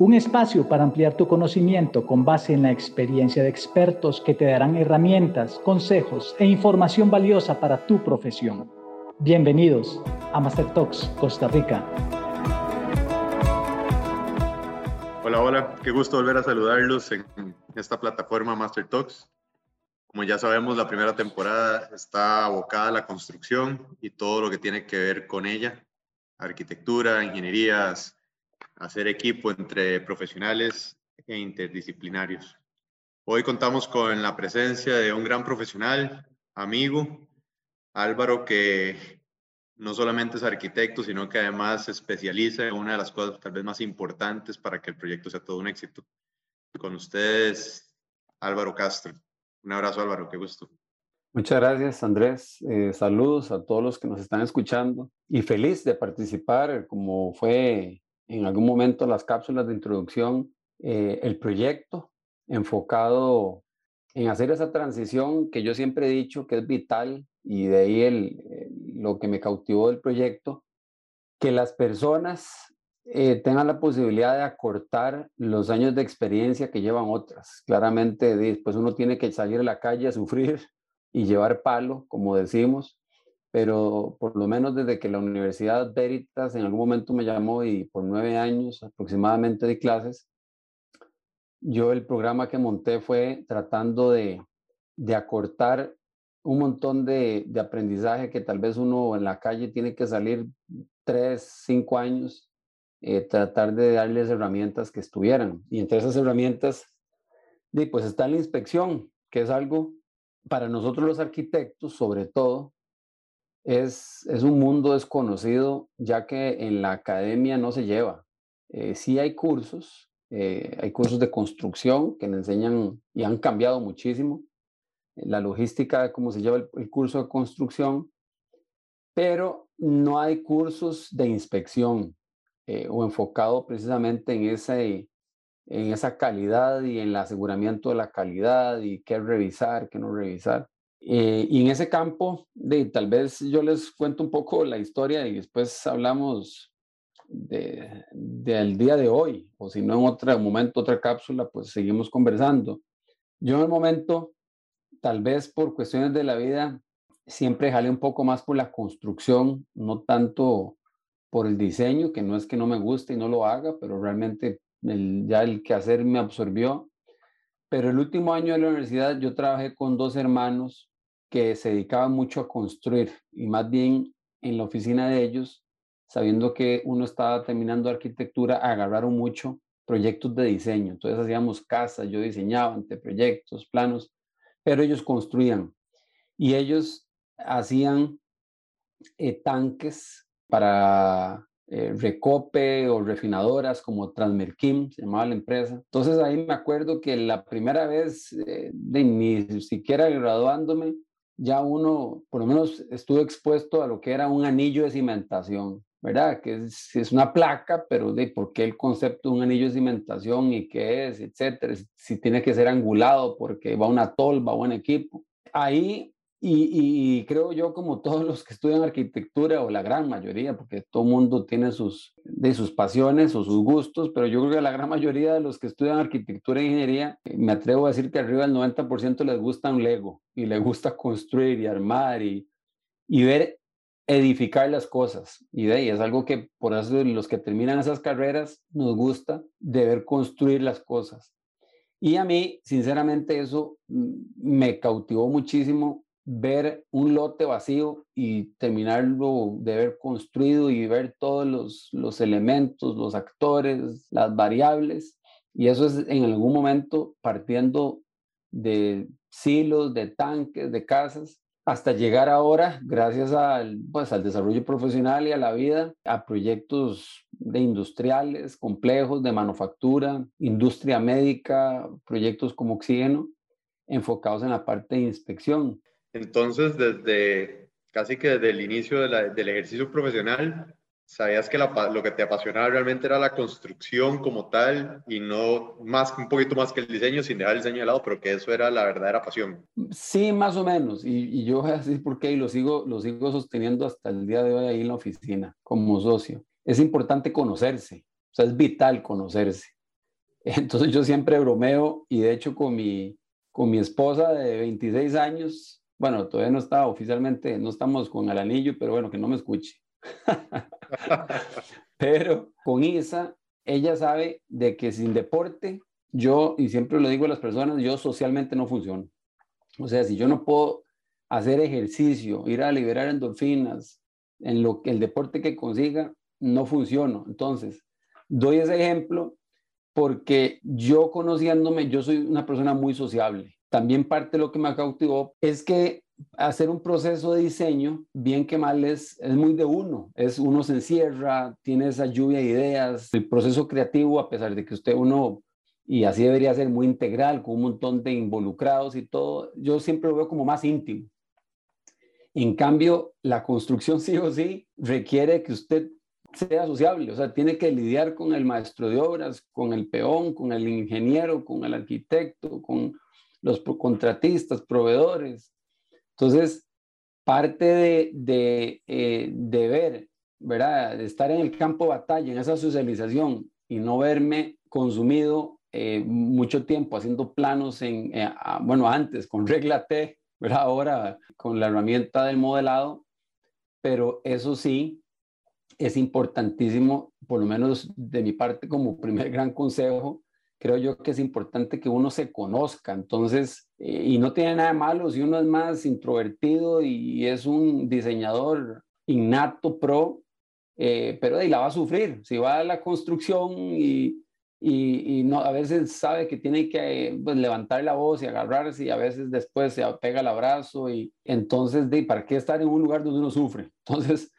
Un espacio para ampliar tu conocimiento con base en la experiencia de expertos que te darán herramientas, consejos e información valiosa para tu profesión. Bienvenidos a Master Talks Costa Rica. Hola, hola, qué gusto volver a saludarlos en esta plataforma Master Talks. Como ya sabemos, la primera temporada está abocada a la construcción y todo lo que tiene que ver con ella, arquitectura, ingenierías, hacer equipo entre profesionales e interdisciplinarios. Hoy contamos con la presencia de un gran profesional, amigo, Álvaro, que no solamente es arquitecto, sino que además se especializa en una de las cosas tal vez más importantes para que el proyecto sea todo un éxito. Con ustedes, Álvaro Castro. Un abrazo, Álvaro, qué gusto. Muchas gracias, Andrés. Eh, saludos a todos los que nos están escuchando y feliz de participar, como fue en algún momento las cápsulas de introducción, eh, el proyecto enfocado en hacer esa transición que yo siempre he dicho que es vital y de ahí el, lo que me cautivó del proyecto, que las personas eh, tengan la posibilidad de acortar los años de experiencia que llevan otras. Claramente después uno tiene que salir a la calle a sufrir y llevar palo, como decimos, pero por lo menos desde que la Universidad Veritas en algún momento me llamó y por nueve años aproximadamente de clases, yo el programa que monté fue tratando de, de acortar un montón de, de, aprendizaje que tal vez uno en la calle tiene que salir tres, cinco años, eh, tratar de darles herramientas que estuvieran. Y entre esas herramientas, pues está la inspección, que es algo para nosotros los arquitectos, sobre todo, es, un mundo desconocido, ya que en la academia no se lleva. Eh, sí hay cursos, eh, hay cursos de construcción que le enseñan y han cambiado muchísimo la logística de cómo se lleva el, curso de construcción, pero no hay cursos de inspección eh, o enfocado precisamente en, ese, en esa calidad y en el aseguramiento de la calidad y qué revisar, qué no revisar. Eh, y en ese campo, de, tal vez yo les cuento un poco la historia y después hablamos del de, día de hoy, o si no en otro momento, otra cápsula, pues seguimos conversando. Yo en el momento, tal vez por cuestiones de la vida, siempre jalé un poco más por la construcción, no tanto por el diseño, que no es que no me guste y no lo haga, pero realmente ya el quehacer me absorbió. Pero el último año de la universidad yo trabajé con dos hermanos que se dedicaban mucho a construir y más bien en la oficina de ellos, sabiendo que uno estaba terminando arquitectura, agarraron mucho proyectos de diseño. Entonces hacíamos casas, yo diseñaba ante proyectos, planos, pero ellos construían y ellos hacían eh, tanques para eh, recope o refinadoras como Transmerkim, se llamaba la empresa. Entonces ahí me acuerdo que la primera vez, eh, de, ni siquiera graduándome, ya uno, por lo menos, estuvo expuesto a lo que era un anillo de cimentación, ¿verdad? Que es, es una placa, pero de por qué el concepto de un anillo de cimentación y qué es, etcétera, si tiene que ser angulado porque va una tolva o un equipo. Ahí y, creo yo, como todos los que estudian arquitectura, o la gran mayoría, porque todo mundo tiene sus, de sus pasiones o sus gustos, pero yo creo que la gran mayoría de los que estudian arquitectura e ingeniería, eh, me atrevo a decir que arriba del 90% les gusta un Lego y les gusta construir y armar y, y ver edificar las cosas. Y de ahí es algo que por eso los que terminan esas carreras nos gusta de ver construir las cosas. Y a mí, sinceramente, eso mm, me cautivó muchísimo ver un lote vacío y terminarlo de ver construido y ver todos los, los elementos, los actores, las variables. Y eso es en algún momento partiendo de silos, de tanques, de casas, hasta llegar ahora, gracias al, pues, al desarrollo profesional y a la vida, a proyectos de industriales complejos, de manufactura, industria médica, proyectos como oxígeno, enfocados en la parte de inspección. Entonces, desde casi que desde el inicio del ejercicio profesional, sabías que lo que te apasionaba realmente era la construcción como tal y no más un poquito más que el diseño, sin dejar el diseño de lado, pero que eso era la verdadera pasión. Sí, más o menos. Y, yo así porque lo sigo, lo sigo sosteniendo hasta el día de hoy ahí en la oficina como socio. Es importante conocerse, o sea, es vital conocerse. Entonces yo siempre bromeo y de hecho con mi, con mi esposa de 26 años, bueno, todavía no está oficialmente, no estamos con el anillo, pero bueno, que no me escuche. pero con Isa, ella sabe de que sin deporte, yo, y siempre lo digo a las personas, yo socialmente no funciono. O sea, si yo no puedo hacer ejercicio, ir a liberar endorfinas, en lo que el deporte que consiga, no funciona. Entonces, doy ese ejemplo porque yo conociéndome, yo soy una persona muy sociable. También parte de lo que me cautivó es que hacer un proceso de diseño, bien que mal, es, es muy de uno. Es uno se encierra, tiene esa lluvia de ideas. El proceso creativo, a pesar de que usted uno, y así debería ser muy integral, con un montón de involucrados y todo, yo siempre lo veo como más íntimo. En cambio, la construcción sí o sí requiere que usted sea sociable, o sea, tiene que lidiar con el maestro de obras, con el peón, con el ingeniero, con el arquitecto, con los contratistas, proveedores. Entonces, parte de, de, eh, de ver, ¿verdad? De estar en el campo de batalla, en esa socialización y no verme consumido eh, mucho tiempo haciendo planos en, eh, bueno, antes con regla T, ¿verdad? Ahora con la herramienta del modelado, pero eso sí, es importantísimo, por lo menos de mi parte como primer gran consejo, creo yo que es importante que uno se conozca. Entonces, eh, y no tiene nada de malo si uno es más introvertido y es un diseñador innato, pro, eh, pero ahí la va a sufrir. Si va a la construcción y, y, no, a veces sabe que tiene que pues, levantar la voz y agarrarse y a veces después se pega el abrazo y entonces, de, ¿para qué estar en un lugar donde uno sufre? Entonces,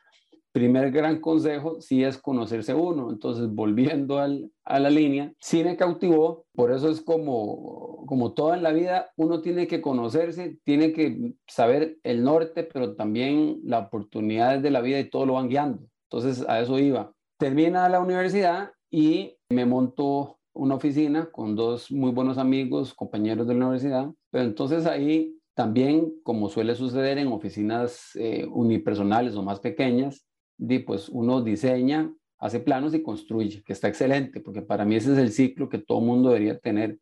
primer gran consejo sí es conocerse uno. Entonces, volviendo al, a la línea, sí me cautivó, por eso es como, como todo en la vida, uno tiene que conocerse, tiene que saber el norte, pero también las oportunidades de la vida y todo lo van guiando. Entonces, a eso iba. Termina la universidad y me monto una oficina con dos muy buenos amigos, compañeros de la universidad, pero entonces ahí también, como suele suceder en oficinas eh, unipersonales o más pequeñas, pues uno diseña, hace planos y construye, que está excelente, porque para mí ese es el ciclo que todo mundo debería tener.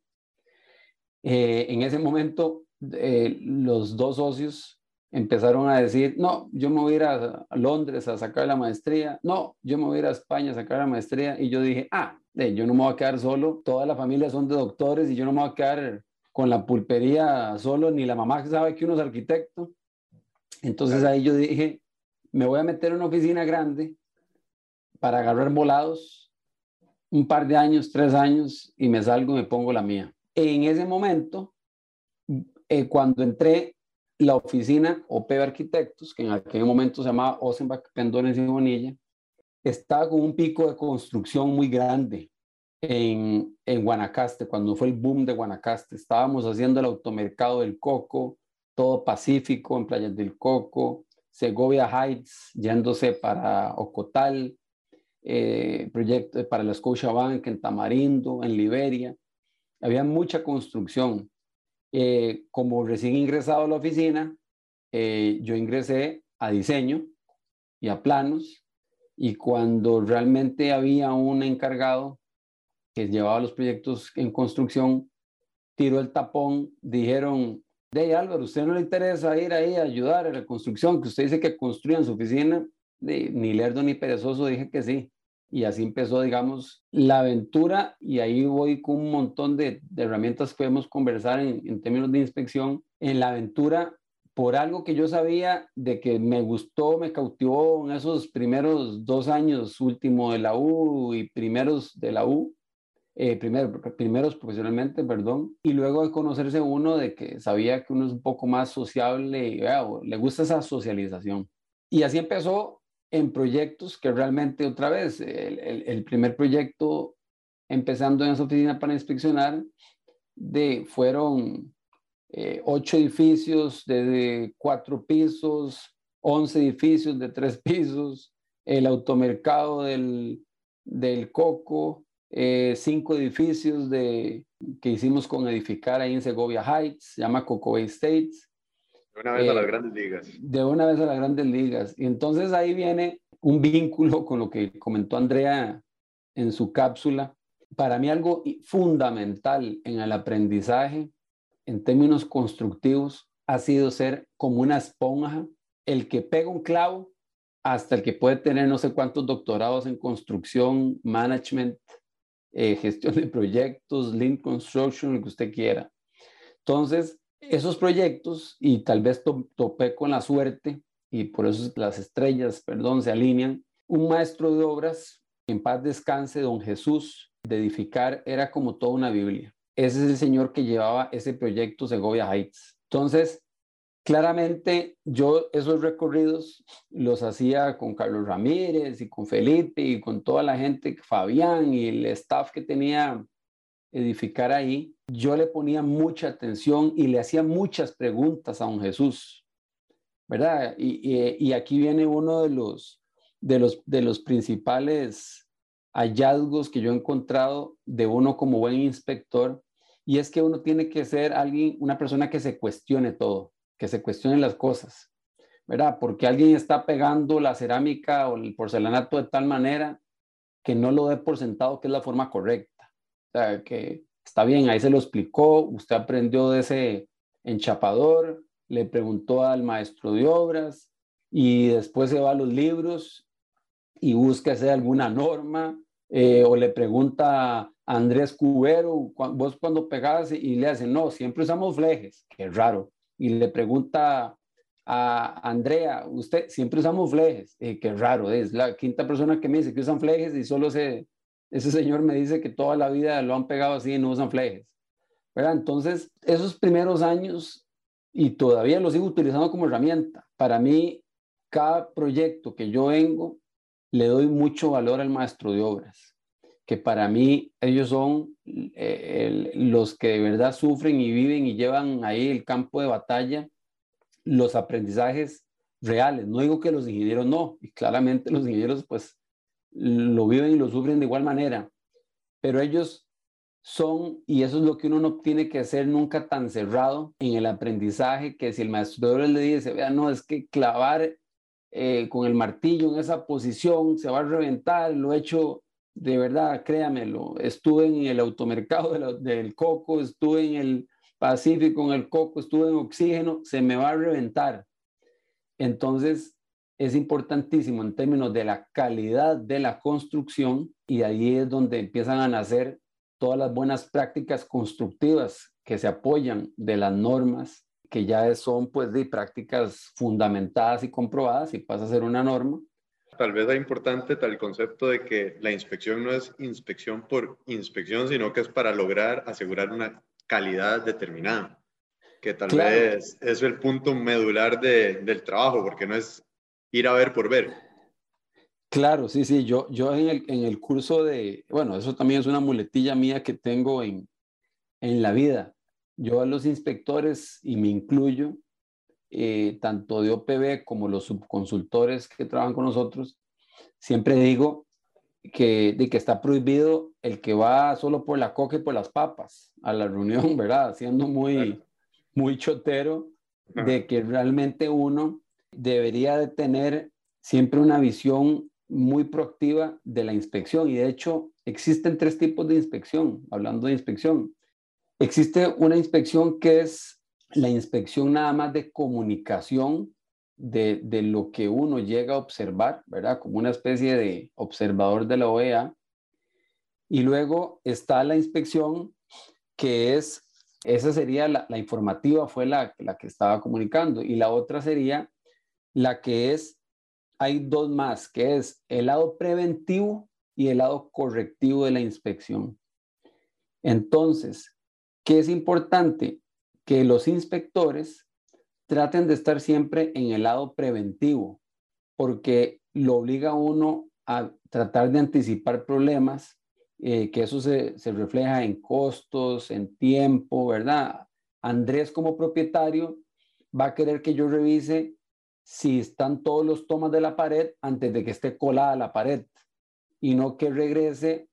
Eh, en ese momento, eh, los dos socios empezaron a decir, no, yo me voy a ir a, Londres a sacar la maestría, no, yo me voy a ir a España a sacar la maestría, y yo dije, ah, yo no me voy a quedar solo, toda la familia son de doctores y yo no me voy a quedar con la pulpería solo, ni la mamá sabe que uno es arquitecto. Entonces ahí yo dije, me voy a meter en una oficina grande para agarrar volados un par de años, tres años, y me salgo y me pongo la mía. En ese momento, eh, cuando entré, la oficina OP Arquitectos, que en aquel momento se llamaba Osenbach, Pendones y Bonilla, estaba con un pico de construcción muy grande en, en Guanacaste, cuando fue el boom de Guanacaste. Estábamos haciendo el automercado del Coco, todo Pacífico, en Playas del Coco, Segovia Heights, yéndose para Ocotal, eh, para la Scotiabank en Tamarindo, en Liberia. Había mucha construcción. Eh, como recién ingresado a la oficina, eh, yo ingresé a diseño y a planos, y cuando realmente había un encargado que llevaba los proyectos en construcción, tiró el tapón, dijeron, de Álvaro, ¿usted no le interesa ir ahí a ayudar a la construcción? Que usted dice que construyan su oficina. Ni lerdo ni perezoso dije que sí. Y así empezó, digamos, la aventura y ahí voy con un montón de, herramientas que podemos conversar en, en, términos de inspección. En la aventura, por algo que yo sabía de que me gustó, me cautivó en esos primeros dos años último de la U y primeros de la U, eh, primero, primeros profesionalmente, perdón, y luego de conocerse uno de que sabía que uno es un poco más sociable, y, le gusta esa socialización. Y así empezó en proyectos que realmente otra vez, el, primer proyecto empezando en esa oficina para inspeccionar, de, fueron eh, ocho edificios de, cuatro pisos, once edificios de tres pisos, el automercado del Coco, eh, cinco edificios de, que hicimos con edificar ahí en Segovia Heights, se llama Coco Bay States. De una vez a las eh, grandes ligas. De una vez a las grandes ligas. Y entonces ahí viene un vínculo con lo que comentó Andrea en su cápsula, para mí algo fundamental en el aprendizaje en términos constructivos ha sido ser como una esponja, el que pega un clavo hasta el que puede tener no sé cuántos doctorados en construcción, management, eh, gestión de proyectos, lean construction, lo que usted quiera. Entonces, esos proyectos, y tal vez topé con la suerte, y por eso las estrellas, perdón, se alinean, un maestro de obras, en paz descanse, don Jesús, de edificar, era como toda una Biblia. Ese es el señor que llevaba ese proyecto Segovia Heights. Entonces, claramente yo esos recorridos los hacía con Carlos Ramírez y con Felipe y con toda la gente, Fabián y el staff que tenía edificar ahí. Yo le ponía mucha atención y le hacía muchas preguntas a don Jesús, ¿verdad? Y, aquí viene uno de los, de, los, de los principales hallazgos que yo he encontrado de uno como buen inspector, y es que uno tiene que ser alguien, una persona que se cuestione todo que se cuestionen las cosas, ¿verdad? Porque alguien está pegando la cerámica o el porcelanato de tal manera que no lo dé por sentado que es la forma correcta. O sea, que está bien, ahí se lo explicó, usted aprendió de ese enchapador, le preguntó al maestro de obras y después se va a los libros y busca hacer alguna norma eh, o le pregunta a Andrés Cubero, vos cuando pegás y le hacen, no, siempre usamos flejes, qué raro y le pregunta a Andrea, usted siempre usamos flejes, eh, qué raro, es la quinta persona que me dice que usan flejes y solo ese, ese señor me dice que toda la vida lo han pegado así y no usan flejes. ¿verdad? Entonces, esos primeros años, y todavía los sigo utilizando como herramienta, para mí, cada proyecto que yo vengo, le doy mucho valor al maestro de obras que para mí ellos son eh, los que de verdad sufren y viven y llevan ahí el campo de batalla, los aprendizajes reales. No digo que los ingenieros no, y claramente los ingenieros pues lo viven y lo sufren de igual manera, pero ellos son, y eso es lo que uno no tiene que hacer nunca tan cerrado en el aprendizaje, que si el maestro le dice, vea, no, es que clavar eh, con el martillo en esa posición se va a reventar, lo he hecho de verdad, créamelo, estuve en el automercado del coco, estuve en el Pacífico en el coco, estuve en oxígeno, se me va a reventar. Entonces, es importantísimo en términos de la calidad de la construcción y ahí es donde empiezan a nacer todas las buenas prácticas constructivas que se apoyan de las normas que ya son pues de prácticas fundamentadas y comprobadas y pasa a ser una norma tal vez es importante tal concepto de que la inspección no es inspección por inspección, sino que es para lograr asegurar una calidad determinada, que tal vez es el punto medular del trabajo, porque no es ir a ver por ver. Claro, sí, sí, yo, yo en, el, en el curso de, bueno, eso también es una muletilla mía que tengo en, en la vida. Yo a los inspectores, y me incluyo, eh, tanto de OPB como los subconsultores que trabajan con nosotros, siempre digo que, de que está prohibido el que va solo por la coca y por las papas a la reunión, ¿verdad? Siendo muy, muy chotero de que realmente uno debería de tener siempre una visión muy proactiva de la inspección. Y de hecho, existen tres tipos de inspección, hablando de inspección. Existe una inspección que es la inspección nada más de comunicación de, lo que uno llega a observar, ¿verdad? Como una especie de observador de la OEA. Y luego está la inspección que es, esa sería la, informativa, fue la, la que estaba comunicando. Y la otra sería la que es, hay dos más, que es el lado preventivo y el lado correctivo de la inspección. Entonces, ¿qué es importante? Que los inspectores traten de estar siempre en el lado preventivo, porque lo obliga a uno a tratar de anticipar problemas, eh, que eso se, se, refleja en costos, en tiempo, ¿verdad? Andrés como propietario va a querer que yo revise si están todos los tomas de la pared antes de que esté colada la pared y no que regrese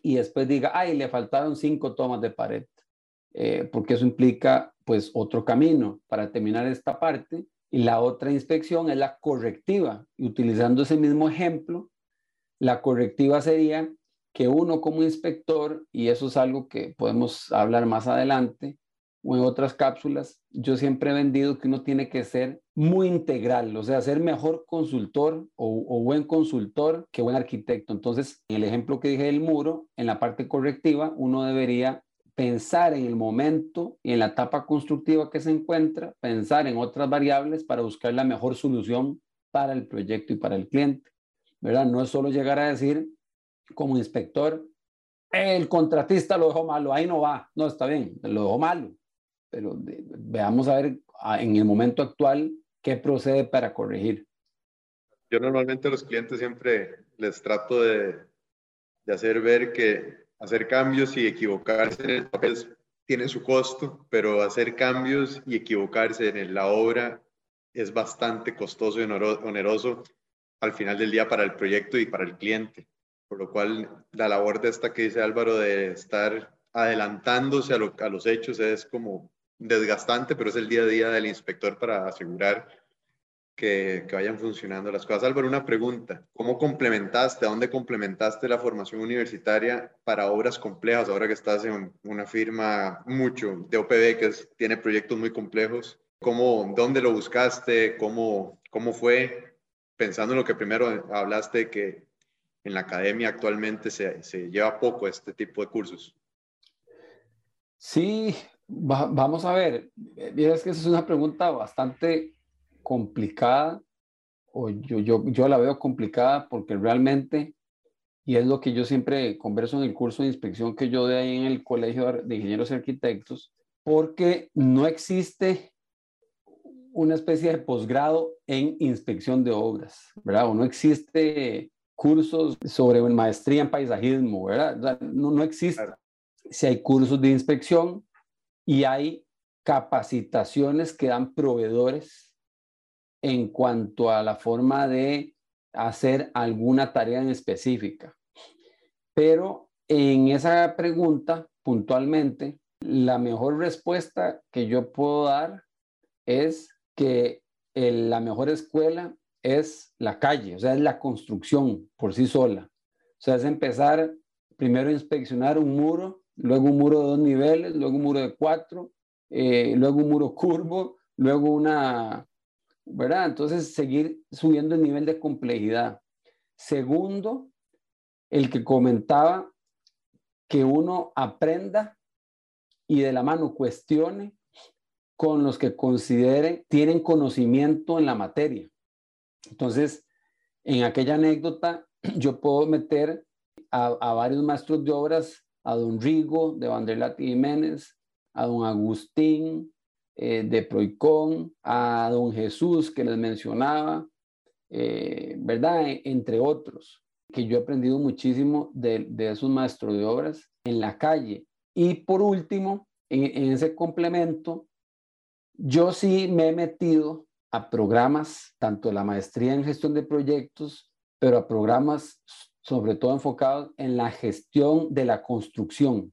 y después diga, ay, le faltaron cinco tomas de pared. Eh, porque eso implica pues otro camino para terminar esta parte. Y la otra inspección es la correctiva. Y utilizando ese mismo ejemplo, la correctiva sería que uno como inspector, y eso es algo que podemos hablar más adelante o en otras cápsulas, yo siempre he vendido que uno tiene que ser muy integral, o sea, ser mejor consultor o, o buen consultor que buen arquitecto. Entonces, en el ejemplo que dije del muro, en la parte correctiva, uno debería pensar en el momento y en la etapa constructiva que se encuentra, pensar en otras variables para buscar la mejor solución para el proyecto y para el cliente. ¿Verdad? No es solo llegar a decir, como inspector, el contratista lo dejó malo, ahí no va. No, está bien, lo dejó malo. Pero veamos a ver en el momento actual qué procede para corregir. Yo normalmente a los clientes siempre les trato de, de hacer ver que hacer cambios y equivocarse en el papel tiene su costo, pero hacer cambios y equivocarse en la obra es bastante costoso y oneroso al final del día para el proyecto y para el cliente. Por lo cual, la labor de esta que dice Álvaro de estar adelantándose a, los hechos es como desgastante, pero es el día a día del inspector para asegurar que, vayan funcionando las cosas. Álvaro, una pregunta. ¿Cómo complementaste, a dónde complementaste la formación universitaria para obras complejas, ahora que estás en una firma mucho de OPB que tiene proyectos muy complejos? ¿Cómo, ¿Dónde lo buscaste? ¿Cómo, ¿Cómo fue? Pensando en lo que primero hablaste, que en la academia actualmente se, se lleva poco este tipo de cursos. Sí, vamos a ver. Es que esa es una pregunta bastante complicada, o yo, yo, yo la veo complicada porque realmente, y es lo que yo siempre converso en el curso de inspección que yo doy ahí en el Colegio de Ingenieros y Arquitectos, porque no existe una especie de posgrado en inspección de obras, ¿verdad? O no existe cursos sobre maestría en paisajismo, ¿verdad? No, no existe. Si hay cursos de inspección y hay capacitaciones que dan proveedores en cuanto a la forma de hacer alguna tarea en específica. Pero en esa pregunta, puntualmente, la mejor respuesta que yo puedo dar es que la mejor escuela es la calle, o sea, es la construcción por sí sola. O sea, es empezar primero a inspeccionar un muro, luego un muro de dos niveles, luego un muro de cuatro, eh, luego un muro curvo, luego una, ¿verdad? Entonces, seguir subiendo el nivel de complejidad. Segundo, el que comentaba que uno aprenda y de la mano cuestione con los que considere tienen conocimiento en la materia. Entonces, en aquella anécdota, yo puedo meter a, varios maestros de obras, a don Rigo de Vanderlat Jiménez, a don Agustín eh, de Proicón, a don Jesús que les mencionaba, eh, ¿verdad? E, entre otros, que yo he aprendido muchísimo de, esos maestros de obras en la calle. Y por último, en ese complemento, yo sí me he metido a programas, tanto la maestría en gestión de proyectos, pero a programas sobre todo enfocados en la gestión de la construcción.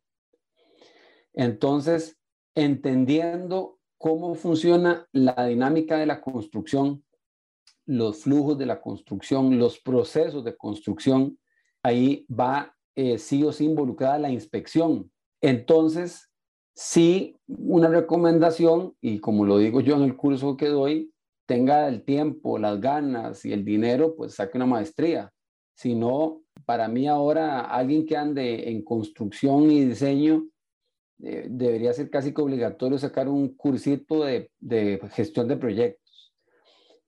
Entonces, entendiendo cómo funciona la dinámica de la construcción, los flujos de la construcción, los procesos de construcción, ahí va eh, sí o sí involucrada la inspección. Entonces, sí, una recomendación, y como lo digo yo en el curso que doy, tenga el tiempo, las ganas y el dinero, pues saque una maestría. Si no, para mí ahora alguien que ande en construcción y diseño, eh, debería ser casi que obligatorio sacar un cursito de, gestión de proyectos.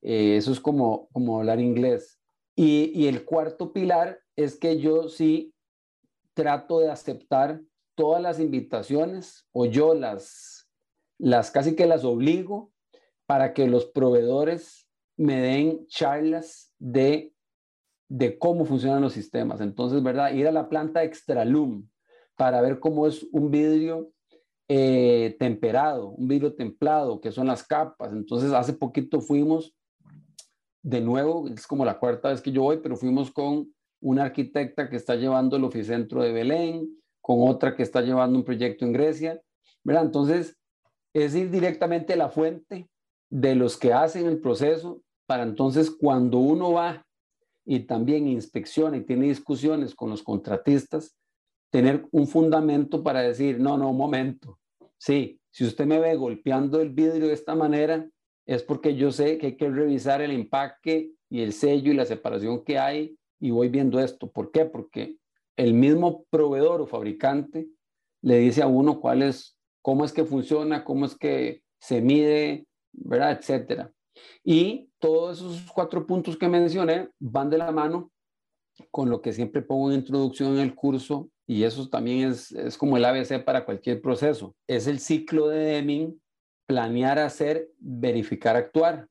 Eh, eso es como, como hablar inglés. Y, y el cuarto pilar es que yo sí trato de aceptar todas las invitaciones o yo las, las casi que las obligo para que los proveedores me den charlas de, de cómo funcionan los sistemas. Entonces, ¿verdad? Ir a la planta Extralum para ver cómo es un vidrio eh, temperado, un vidrio templado, que son las capas. Entonces, hace poquito fuimos, de nuevo, es como la cuarta vez que yo voy, pero fuimos con una arquitecta que está llevando el oficentro de Belén, con otra que está llevando un proyecto en Grecia, ¿verdad? Entonces, es ir directamente a la fuente de los que hacen el proceso para entonces cuando uno va y también inspecciona y tiene discusiones con los contratistas, tener un fundamento para decir, no, no, un momento, sí, si usted me ve golpeando el vidrio de esta manera, es porque yo sé que hay que revisar el empaque y el sello y la separación que hay y voy viendo esto. ¿Por qué? Porque el mismo proveedor o fabricante le dice a uno cuál es, cómo es que funciona, cómo es que se mide, ¿verdad? Etcétera. Y todos esos cuatro puntos que mencioné van de la mano con lo que siempre pongo en introducción en el curso, y eso también es, es como el ABC para cualquier proceso. Es el ciclo de Deming, planear, hacer, verificar, actuar,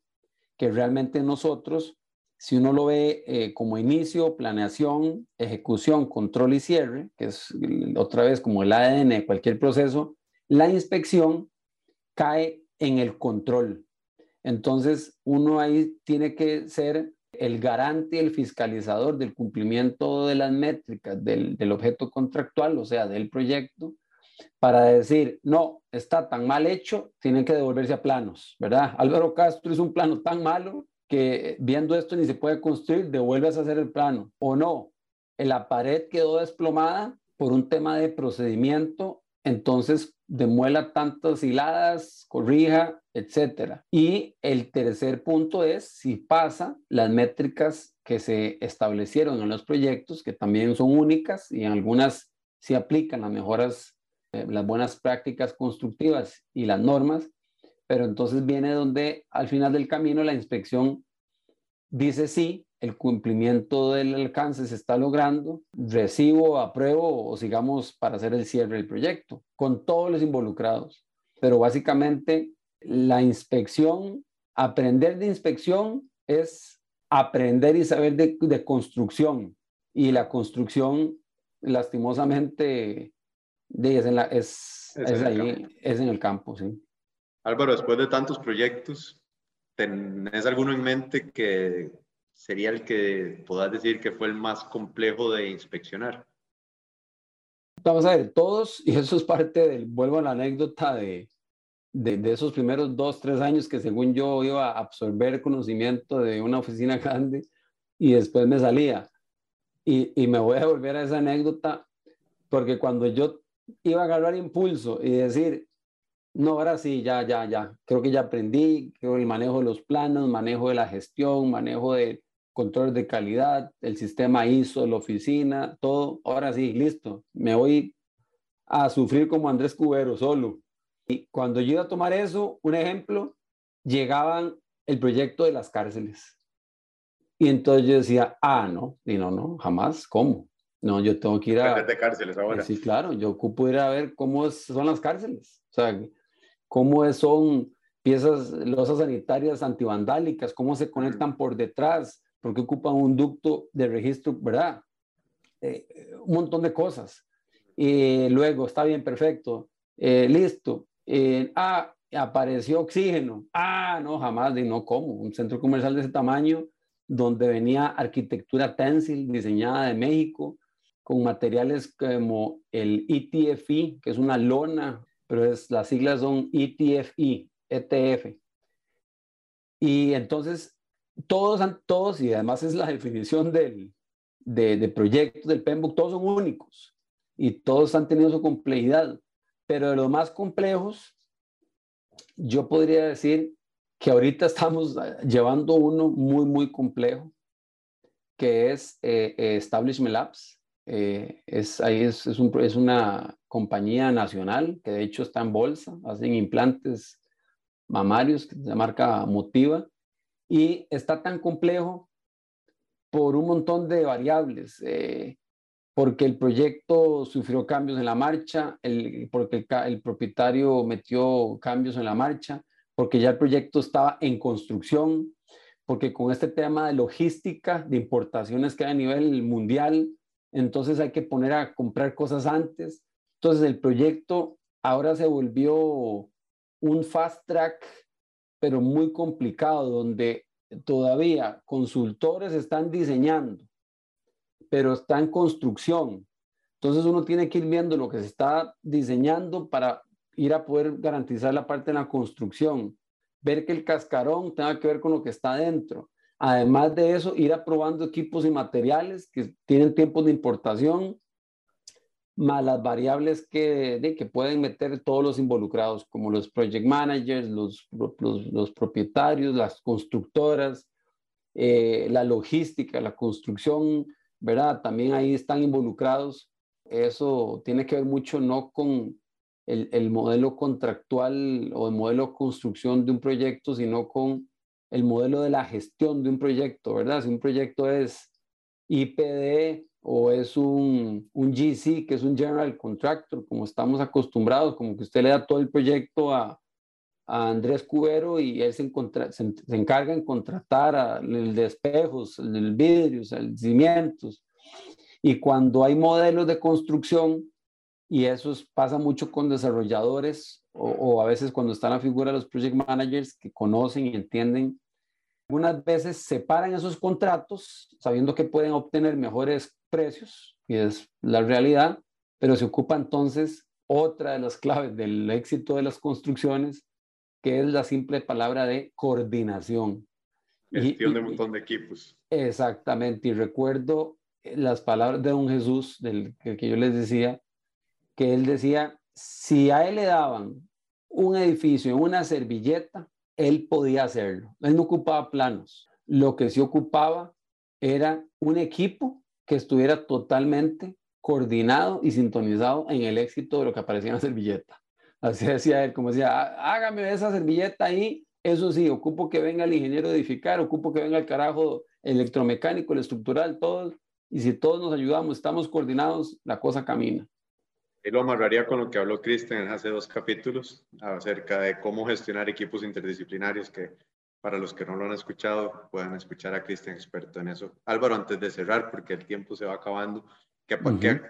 que realmente nosotros, si uno lo ve eh, como inicio, planeación, ejecución, control y cierre, que es otra vez como el ADN de cualquier proceso, la inspección cae en el control. Entonces, uno ahí tiene que ser el garante, el fiscalizador del cumplimiento de las métricas del, objeto contractual, o sea, del proyecto, para decir, no, está tan mal hecho, tienen que devolverse a planos, ¿verdad? Álvaro Castro es un plano tan malo que viendo esto ni se puede construir, devuelves a hacer el plano. O no, la pared quedó desplomada por un tema de procedimiento, entonces demuela tantas hiladas, corrija, etcétera. Y el tercer punto es si pasa las métricas que se establecieron en los proyectos, que también son únicas y en algunas se aplican las mejoras, eh, las buenas prácticas constructivas y las normas, pero entonces viene donde al final del camino la inspección dice sí, el cumplimiento del alcance se está logrando, recibo, apruebo o sigamos para hacer el cierre del proyecto, con todos los involucrados. Pero básicamente la inspección, aprender de inspección es aprender y saber de, construcción. Y la construcción, lastimosamente, es, en es, ahí, es en el campo, sí. Álvaro, después de tantos proyectos, ¿tenés alguno en mente que sería el que podás decir que fue el más complejo de inspeccionar? Vamos a ver, todos, y eso es parte del, vuelvo a la anécdota de, de, esos primeros dos, tres años que según yo iba a absorber conocimiento de una oficina grande y después me salía. Y, y me voy a volver a esa anécdota porque cuando yo iba a agarrar impulso y decir, no, ahora sí, ya, ya, ya, creo que ya aprendí, creo el manejo de los planos, manejo de la gestión, manejo de control de calidad, el sistema ISO, la oficina, todo, ahora sí, listo, me voy a sufrir como Andrés Cubero solo. Y cuando yo iba a tomar eso, un ejemplo, llegaban el proyecto de las cárceles. Y entonces yo decía, ah, no, y no, no, jamás, ¿cómo? No, yo tengo que ir a... de cárceles ahora. Sí, claro, yo ocupo ir a ver cómo son las cárceles. O sea, cómo son piezas, losas sanitarias antivandálicas, cómo se conectan por detrás, porque ocupan un ducto de registro, ¿verdad? Eh, un montón de cosas. Y luego, está bien, perfecto, eh, listo. Eh, ah, apareció oxígeno. Ah, no, jamás, de no, ¿cómo? Un centro comercial de ese tamaño, donde venía arquitectura Tencil, diseñada de México, con materiales como el ETFI, que es una lona, pero es, las siglas son ETFI, ETF. Y entonces todos, todos, y además es la definición del, de, proyectos del PEMBOK, todos son únicos y todos han tenido su complejidad, pero de los más complejos, yo podría decir que ahorita estamos llevando uno muy, muy complejo, que es eh, eh, Establishment Labs. Eh, es, ahí es, es, un, es una compañía nacional que de hecho está en bolsa, hacen implantes mamarios, que se marca Motiva, y está tan complejo por un montón de variables, eh, porque el proyecto sufrió cambios en la marcha, el, porque el, propietario metió cambios en la marcha, porque ya el proyecto estaba en construcción, porque con este tema de logística, de importaciones que hay a nivel mundial, entonces hay que poner a comprar cosas antes. Entonces el proyecto ahora se volvió un fast track pero muy complicado, donde todavía consultores están diseñando, pero está en construcción. Entonces uno tiene que ir viendo lo que se está diseñando para ir a poder garantizar la parte de la construcción, ver que el cascarón tenga que ver con lo que está dentro. Además de eso, ir aprobando equipos y materiales que tienen tiempos de importación, más las variables que, de, que pueden meter todos los involucrados, como los project managers, los, propietarios, las constructoras, eh, la logística, la construcción, ¿verdad? También ahí están involucrados. Eso tiene que ver mucho no con el, el modelo contractual o el modelo de construcción de un proyecto, sino con el modelo de la gestión de un proyecto, ¿verdad? Si un proyecto es IPD o es un, un GC, que es un General Contractor, como estamos acostumbrados, como que usted le da todo el proyecto a, a Andrés Cubero y él se, se, encarga en contratar a, el de espejos, el de vidrios, el cimientos. Y cuando hay modelos de construcción, y eso pasa mucho con desarrolladores o, o, a veces cuando está la figura de los project managers que conocen y entienden algunas veces separan esos contratos sabiendo que pueden obtener mejores precios, y es la realidad, pero se ocupa entonces otra de las claves del éxito de las construcciones, que es la simple palabra de coordinación. Gestión de un montón de equipos. Exactamente, y recuerdo las palabras de don Jesús, del que, yo les decía, que él decía, si a él le daban un edificio en una servilleta, él podía hacerlo. Él no ocupaba planos. Lo que sí ocupaba era un equipo que estuviera totalmente coordinado y sintonizado en el éxito de lo que aparecía en la servilleta. Así decía él, como decía, hágame esa servilleta ahí, eso sí, ocupo que venga el ingeniero a edificar, ocupo que venga el carajo electromecánico, el estructural, todos, y si todos nos ayudamos, estamos coordinados, la cosa camina. Y lo amarraría con lo que habló Cristian hace dos capítulos acerca de cómo gestionar equipos interdisciplinarios que para los que no lo han escuchado puedan escuchar a Cristian experto en eso. Álvaro, antes de cerrar, porque el tiempo se va acabando, ¿qué,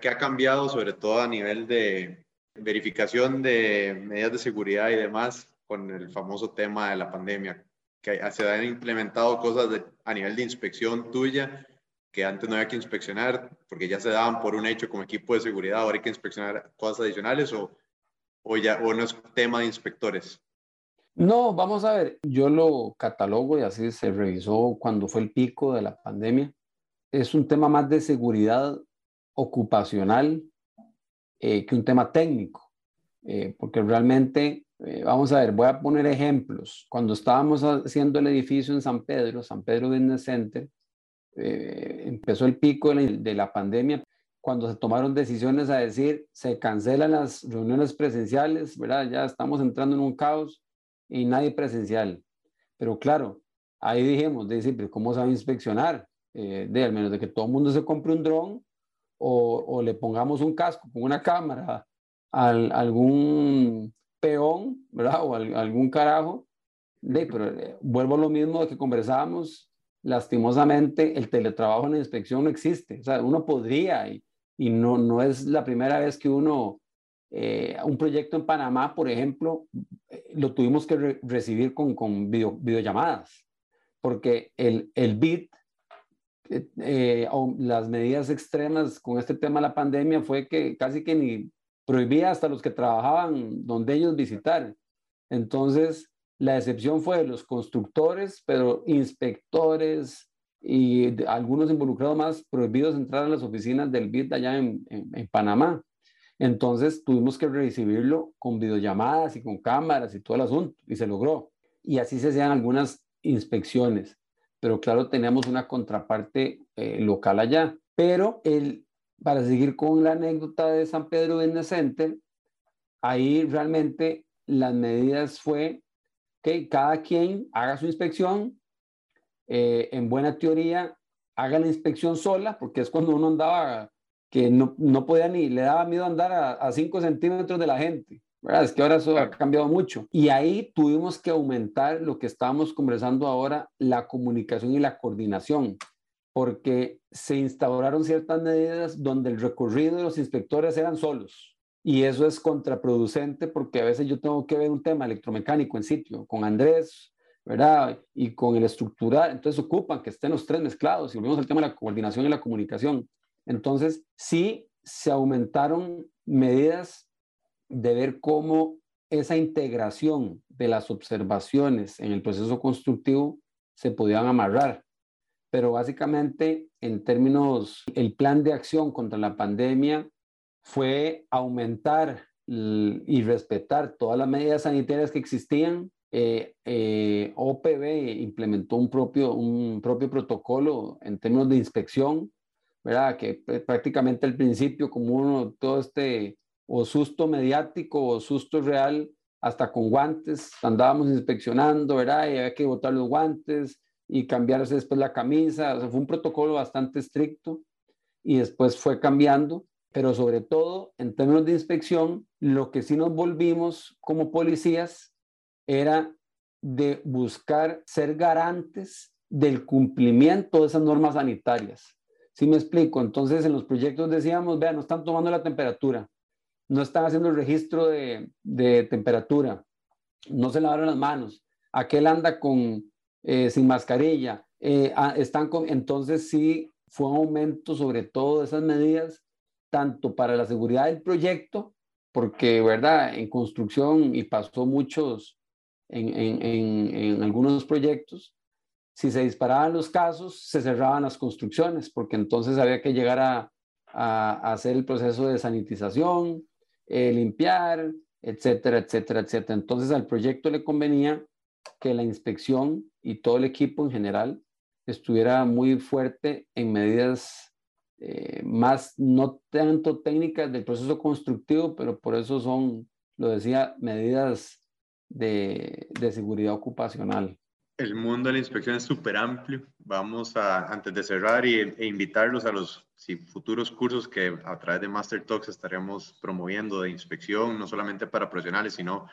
¿qué, ha cambiado sobre todo a nivel de verificación de medidas de seguridad y demás con el famoso tema de la pandemia? Que se han implementado cosas a nivel de inspección tuya que antes no había que inspeccionar porque ya se daban por un hecho como equipo de seguridad, ahora hay que inspeccionar cosas adicionales o, o ya o no es tema de inspectores? No, vamos a ver, yo lo catalogo y así se revisó cuando fue el pico de la pandemia. Es un tema más de seguridad ocupacional eh, que un tema técnico, eh, porque realmente, eh, vamos a ver, voy a poner ejemplos. Cuando estábamos haciendo el edificio en San Pedro, San Pedro Business Center, eh, empezó el pico de la, pandemia, cuando se tomaron decisiones a decir, se cancelan las reuniones presenciales, ¿verdad? Ya estamos entrando en un caos y nadie presencial. Pero claro, ahí dijimos, de ¿cómo se inspeccionar? Eh, de al menos de que todo el mundo se compre un dron o, le pongamos un casco con una cámara a algún peón, ¿verdad? O algún carajo. De, pero eh, vuelvo a lo mismo que conversábamos lastimosamente el teletrabajo en la inspección no existe. O sea, uno podría y, y no, no es la primera vez que uno, eh, un proyecto en Panamá, por ejemplo, eh, lo tuvimos que recibir con, con video, videollamadas, porque el, el BIT, eh, las medidas extremas con este tema de la pandemia fue que casi que ni prohibía hasta los que trabajaban donde ellos visitar. Entonces, la excepción fue los constructores, pero inspectores y algunos involucrados más prohibidos entrar a las oficinas del BID allá en, Panamá. Entonces tuvimos que recibirlo con videollamadas y con cámaras y todo el asunto, y se logró. Y así se hacían algunas inspecciones, pero claro, teníamos una contraparte eh, local allá. Pero el, para seguir con la anécdota de San Pedro Business ahí realmente las medidas fue que cada quien haga su inspección, eh, en buena teoría, haga la inspección sola, porque es cuando uno andaba, que no, no podía ni, le daba miedo andar a 5 centímetros de la gente. ¿verdad? Es que ahora eso ha cambiado mucho. Y ahí tuvimos que aumentar lo que estábamos conversando ahora, la comunicación y la coordinación, porque se instauraron ciertas medidas donde el recorrido de los inspectores eran solos. Y eso es contraproducente porque a veces yo tengo que ver un tema electromecánico en sitio con Andrés, ¿verdad? Y con el estructural. Entonces ocupan que estén los tres mezclados y volvemos al tema de la coordinación y la comunicación. Entonces, sí se aumentaron medidas de ver cómo esa integración de las observaciones en el proceso constructivo se podían amarrar. pero básicamente en términos, el plan de acción contra la pandemia fue aumentar y respetar todas las medidas sanitarias que existían. Eh, eh, OPB implementó un propio, un propio protocolo en términos de inspección, ¿verdad? Que prácticamente al principio, como uno, todo este o susto mediático o susto real, hasta con guantes, andábamos inspeccionando, ¿verdad? Y había que botar los guantes y cambiarse después la camisa. O sea, fue un protocolo bastante estricto y después fue cambiando pero sobre todo en términos de inspección, lo que sí nos volvimos como policías era de buscar ser garantes del cumplimiento de esas normas sanitarias. ¿Sí me explico? Entonces en los proyectos decíamos, vean, no están tomando la temperatura, no están haciendo el registro de, temperatura, no se lavaron las manos, aquel anda con, eh, sin mascarilla, eh, ah, están con, entonces sí fue un aumento sobre todo de esas medidas tanto para la seguridad del proyecto, porque, ¿verdad? En construcción y pasó muchos en, en, en, algunos proyectos, si se disparaban los casos, se cerraban las construcciones, porque entonces había que llegar a, a, hacer el proceso de sanitización, eh, limpiar, etcétera, etcétera, etcétera. Entonces al proyecto le convenía que la inspección y todo el equipo en general estuviera muy fuerte en medidas eh, más, no tanto técnicas del proceso constructivo, pero por eso son, lo decía, medidas de, de seguridad ocupacional. El mundo de la inspección es súper amplio. Vamos a, antes de cerrar, y, e invitarlos a los futuros cursos que a través de Master Talks estaremos promoviendo de inspección, no solamente para profesionales, sino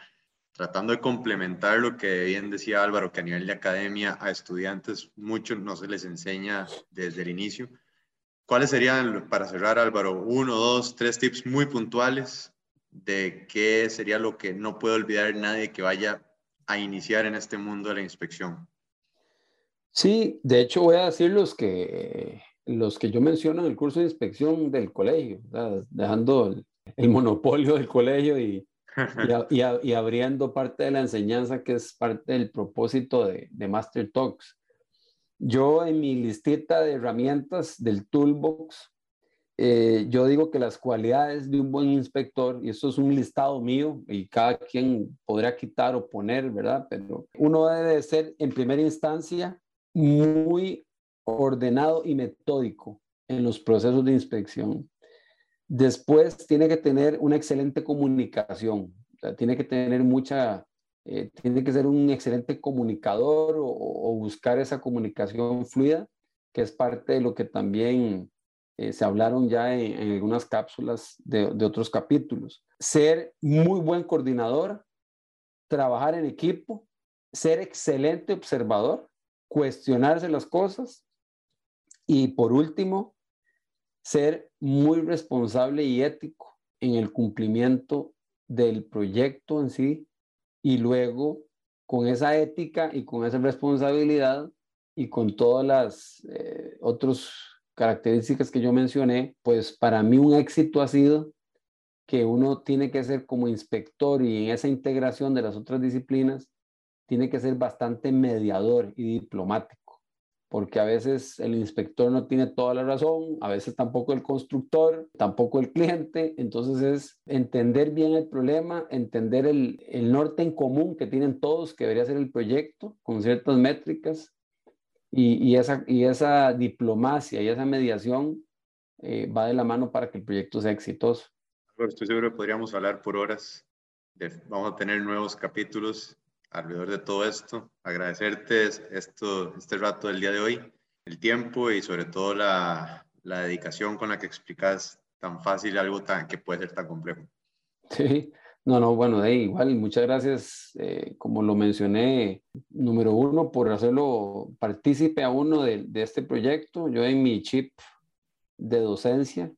tratando de complementar lo que bien decía Álvaro, que a nivel de academia a estudiantes mucho no se les enseña desde el inicio. ¿Cuáles serían, para cerrar Álvaro, uno, dos, tres tips muy puntuales de qué sería lo que no puede olvidar nadie que vaya a iniciar en este mundo de la inspección? Sí, de hecho voy a decir los que, los que yo menciono en el curso de inspección del colegio, dejando el, monopolio del colegio y, y, abriendo parte de la enseñanza que es parte del propósito de, de Master Talks. Yo en mi listita de herramientas del toolbox, eh, yo digo que las cualidades de un buen inspector, y esto es un listado mío, y cada quien podrá quitar o poner, ¿verdad? Pero uno debe ser en primera instancia muy ordenado y metódico en los procesos de inspección. Después tiene que tener una excelente comunicación, tiene que tener mucha eh, tiene que ser un excelente comunicador o, buscar esa comunicación fluida, que es parte de lo que también eh, se hablaron ya en, algunas cápsulas de, de, otros capítulos. Ser muy buen coordinador, trabajar en equipo, ser excelente observador, cuestionarse las cosas y por último, ser muy responsable y ético en el cumplimiento del proyecto en sí y luego con esa ética y con esa responsabilidad y con todas las eh, otras características que yo mencioné, pues para mí un éxito ha sido que uno tiene que ser como inspector y en esa integración de las otras disciplinas, tiene que ser bastante mediador y diplomático porque a veces el inspector no tiene toda la razón, a veces tampoco el constructor, tampoco el cliente, entonces es entender bien el problema, entender el, norte en común que tienen todos, que debería ser el proyecto, con ciertas métricas, y, esa, diplomacia y esa mediación eh, va de la mano para que el proyecto sea exitoso. Estoy seguro que podríamos hablar por horas. vamos a tener nuevos capítulos alrededor de todo esto. Agradecerte esto, este rato del día de hoy, el tiempo y sobre todo la, la dedicación con la que explicas tan fácil algo tan, que puede ser tan complejo. Sí, no, no, bueno, igual, muchas gracias, eh, como lo mencioné, número uno, por hacerlo partícipe a uno de, de este proyecto. Yo en mi chip de docencia,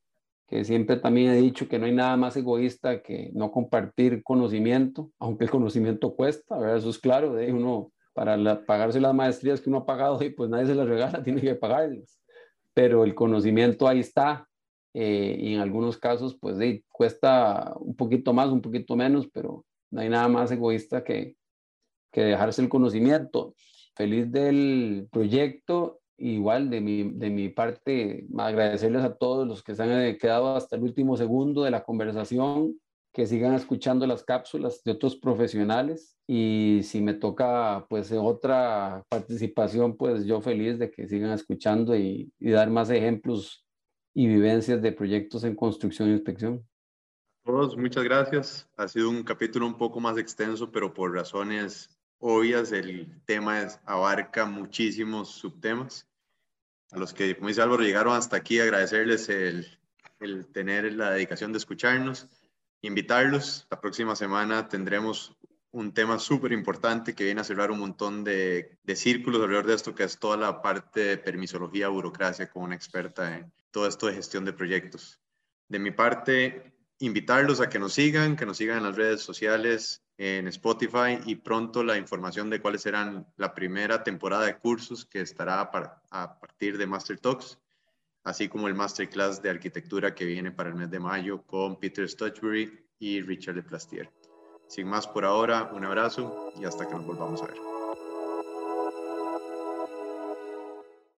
que siempre también he dicho que no hay nada más egoísta que no compartir conocimiento, aunque el conocimiento cuesta, ¿verdad? Eso es claro, de uno para pagarse las maestrías que uno ha pagado y pues nadie se las regala, tiene que pagarlas. Pero el conocimiento ahí está eh, y en algunos casos pues cuesta un poquito más, un poquito menos, pero no hay nada más egoísta que, que dejarse el conocimiento. Feliz del proyecto igual de mi, de mi parte, agradecerles a todos los que se han quedado hasta el último segundo de la conversación, que sigan escuchando las cápsulas de otros profesionales y si me toca pues otra participación, pues yo feliz de que sigan escuchando y, y dar más ejemplos y vivencias de proyectos en construcción e inspección. Todos, muchas gracias. Ha sido un capítulo un poco más extenso, pero por razones obvias el tema abarca muchísimos subtemas. A los que, como dice Álvaro, llegaron hasta aquí, agradecerles el, tener la dedicación de escucharnos, invitarlos. La próxima semana tendremos un tema súper importante que viene a cerrar un montón de, de, círculos alrededor de esto, que es toda la parte de permisología, burocracia, con una experta en todo esto de gestión de proyectos. De mi parte, invitarlos a que nos sigan, que nos sigan en las redes sociales, en Spotify y pronto la información de cuáles serán la primera temporada de cursos que estará a partir de Master Talks, así como el Masterclass de arquitectura que viene para el mes de mayo con Peter Stutchbury y Richard de Plastier. Sin más por ahora, un abrazo y hasta que nos volvamos a ver.